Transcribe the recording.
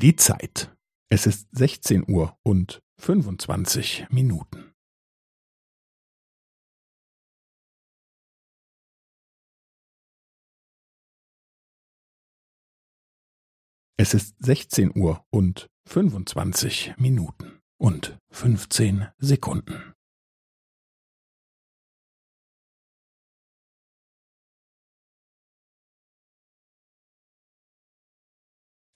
Die Zeit. Es ist 16 Uhr und 25 Minuten. Es ist 16 Uhr und 25 Minuten und 15 Sekunden.